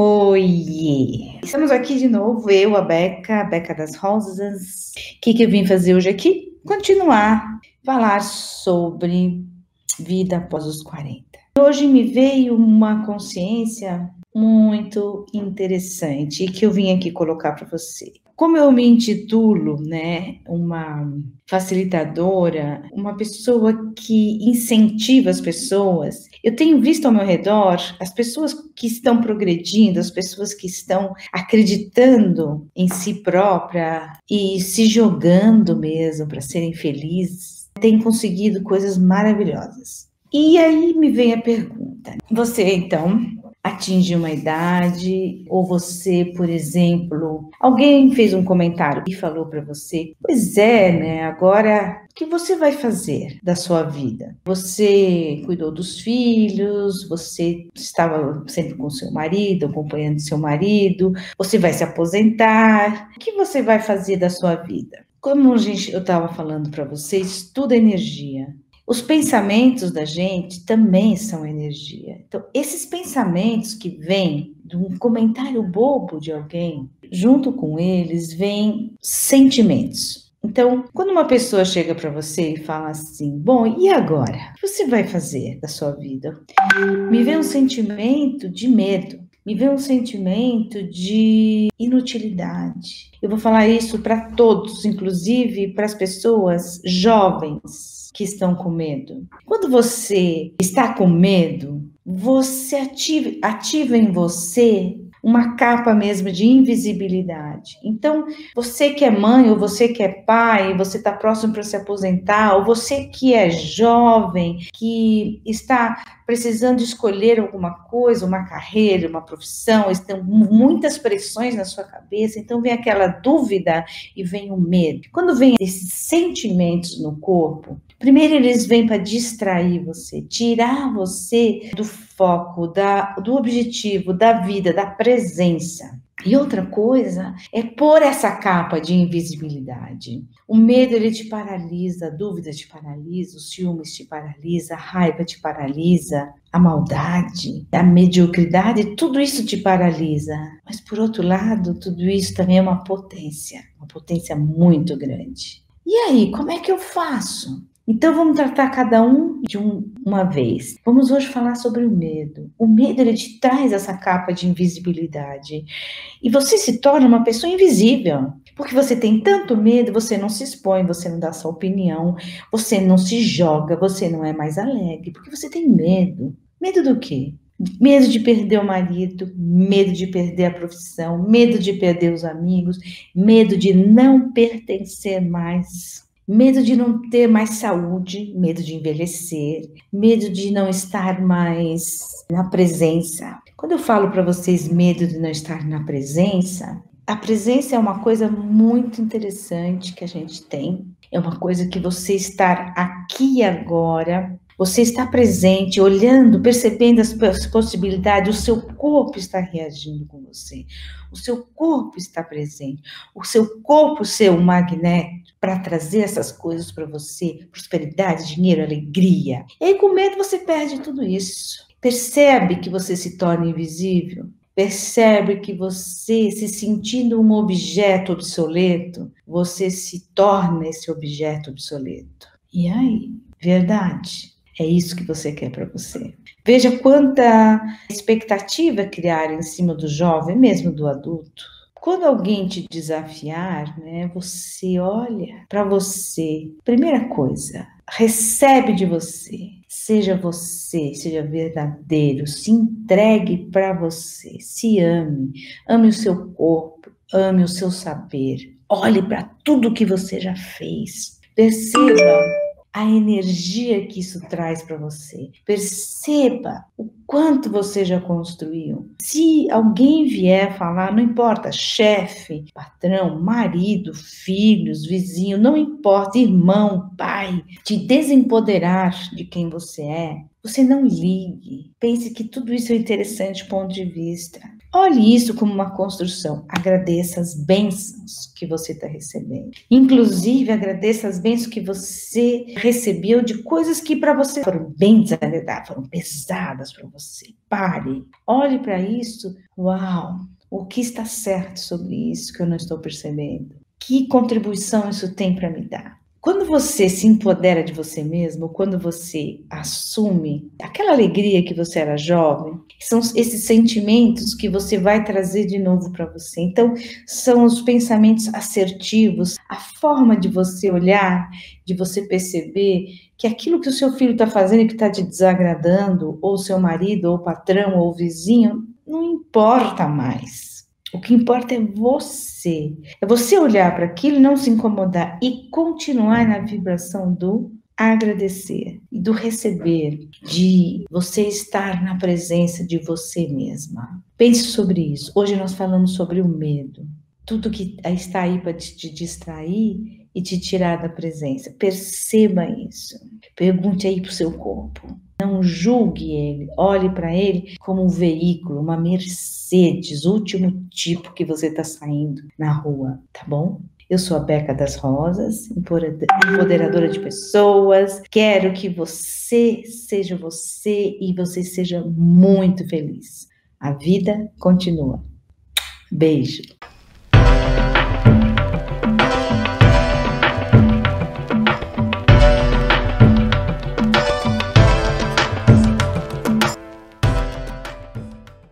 Oi! Estamos aqui de novo, eu, a Beca, a Beca das Rosas. O que, que eu vim fazer hoje aqui? Continuar, falar sobre vida após os 40. Hoje me veio uma consciência muito interessante que eu vim aqui colocar para você. Como eu me intitulo, né, uma facilitadora, uma pessoa que incentiva as pessoas, eu tenho visto ao meu redor as pessoas que estão progredindo, as pessoas que estão acreditando em si própria e se jogando mesmo para serem felizes, têm conseguido coisas maravilhosas. E aí me vem a pergunta: você então atinge uma idade, ou você, por exemplo, alguém fez um comentário e falou para você: Pois é, né? Agora, o que você vai fazer da sua vida? Você cuidou dos filhos, você estava sempre com seu marido, acompanhando seu marido, você vai se aposentar. O que você vai fazer da sua vida? Como gente, eu estava falando para vocês, tudo é energia. Os pensamentos da gente também são energia. Então, esses pensamentos que vêm de um comentário bobo de alguém, junto com eles vêm sentimentos. Então, quando uma pessoa chega para você e fala assim: Bom, e agora? O que você vai fazer da sua vida? Me vem um sentimento de medo, me vem um sentimento de inutilidade. Eu vou falar isso para todos, inclusive para as pessoas jovens que estão com medo. Quando você está com medo, você ativa, ativa em você uma capa mesmo de invisibilidade. Então, você que é mãe, ou você que é pai, você está próximo para se aposentar, ou você que é jovem, que está precisando escolher alguma coisa, uma carreira, uma profissão, estão muitas pressões na sua cabeça, então vem aquela dúvida e vem o medo. Quando vem esses sentimentos no corpo, primeiro eles vêm para distrair você, tirar você do foco, da, do objetivo, da vida, da presença. E outra coisa é pôr essa capa de invisibilidade. O medo ele te paralisa, a dúvida te paralisa, os ciúmes te paralisa, a raiva te paralisa, a maldade, a mediocridade, tudo isso te paralisa. Mas por outro lado, tudo isso também é uma potência, uma potência muito grande. E aí, como é que eu faço? Então vamos tratar cada um de um, uma vez. Vamos hoje falar sobre o medo. O medo ele te traz essa capa de invisibilidade e você se torna uma pessoa invisível. Porque você tem tanto medo, você não se expõe, você não dá sua opinião, você não se joga, você não é mais alegre, porque você tem medo. Medo do quê? Medo de perder o marido, medo de perder a profissão, medo de perder os amigos, medo de não pertencer mais medo de não ter mais saúde, medo de envelhecer, medo de não estar mais na presença. Quando eu falo para vocês medo de não estar na presença, a presença é uma coisa muito interessante que a gente tem. É uma coisa que você estar aqui agora, você está presente, olhando, percebendo as possibilidades, o seu corpo está reagindo com você. O seu corpo está presente. O seu corpo ser um magneto para trazer essas coisas para você, prosperidade, dinheiro, alegria. E aí, com medo, você perde tudo isso. Percebe que você se torna invisível? Percebe que você, se sentindo um objeto obsoleto, você se torna esse objeto obsoleto. E aí? Verdade? É isso que você quer para você. Veja quanta expectativa criar em cima do jovem, mesmo do adulto. Quando alguém te desafiar, né, você olha para você. Primeira coisa, recebe de você. Seja você, seja verdadeiro, se entregue para você, se ame, ame o seu corpo, ame o seu saber. Olhe para tudo que você já fez. Perceba a energia que isso traz para você. Perceba o quanto você já construiu. Se alguém vier falar, não importa, chefe, patrão, marido, filhos, vizinho, não importa, irmão, pai, te desempoderar de quem você é, você não ligue. Pense que tudo isso é interessante ponto de vista. Olhe isso como uma construção. Agradeça as bênçãos que você está recebendo. Inclusive, agradeça as bênçãos que você recebeu de coisas que para você foram bem desagradáveis, foram pesadas para você. Pare, olhe para isso. Uau! O que está certo sobre isso que eu não estou percebendo? Que contribuição isso tem para me dar? Quando você se empodera de você mesmo, quando você assume aquela alegria que você era jovem, são esses sentimentos que você vai trazer de novo para você. Então, são os pensamentos assertivos, a forma de você olhar, de você perceber que aquilo que o seu filho está fazendo e que está te desagradando, ou seu marido, ou patrão, ou vizinho, não importa mais o que importa é você. É você olhar para aquilo não se incomodar e continuar na vibração do agradecer e do receber, de você estar na presença de você mesma. Pense sobre isso. Hoje nós falamos sobre o medo. Tudo que está aí para te distrair e te tirar da presença. Perceba isso. Pergunte aí para o seu corpo. Julgue ele, olhe para ele como um veículo, uma Mercedes, último tipo que você está saindo na rua, tá bom? Eu sou a Beca das Rosas, empoderadora de pessoas. Quero que você seja você e você seja muito feliz. A vida continua. Beijo.